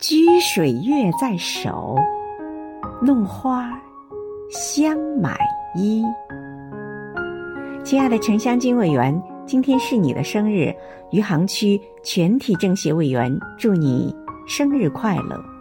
掬水月在手，弄花香满衣。亲爱的城乡经委员，今天是你的生日，余杭区全体政协委员祝你生日快乐。